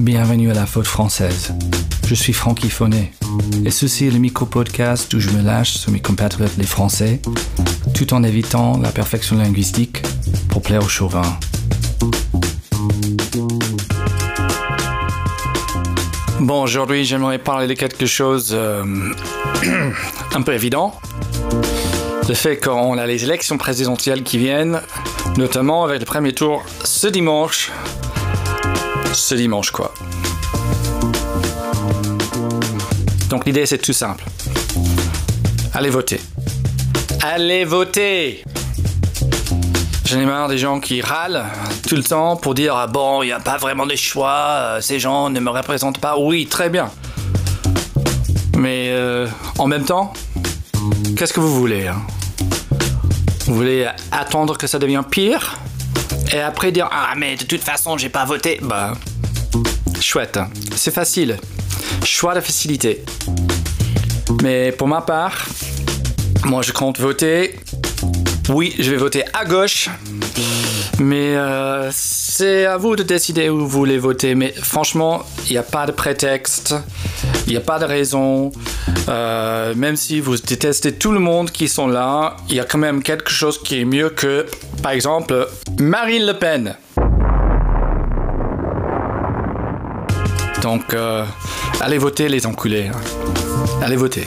bienvenue à la faute française. Je suis Francky Fonnet et ceci est le micro-podcast où je me lâche sur mes compatriotes les Français tout en évitant la perfection linguistique pour plaire aux chauvins. Bon, aujourd'hui j'aimerais parler de quelque chose euh, un peu évident. Le fait qu'on a les élections présidentielles qui viennent, notamment avec le premier tour ce dimanche. Ce dimanche quoi. Donc l'idée c'est tout simple. Allez voter. Allez voter J'en ai marre des gens qui râlent tout le temps pour dire ah bon, il n'y a pas vraiment de choix, euh, ces gens ne me représentent pas. Oui, très bien. Mais euh, en même temps, qu'est-ce que vous voulez hein? Vous voulez attendre que ça devienne pire? Et après dire ah mais de toute façon j'ai pas voté Bah chouette, hein. c'est facile. Choix de facilité. Mais pour ma part, moi je compte voter oui, je vais voter à gauche. Mais euh, c'est à vous de décider où vous voulez voter. Mais franchement, il n'y a pas de prétexte. Il n'y a pas de raison. Euh, même si vous détestez tout le monde qui sont là, il y a quand même quelque chose qui est mieux que, par exemple, Marine Le Pen. Donc, euh, allez voter les enculés. Allez voter.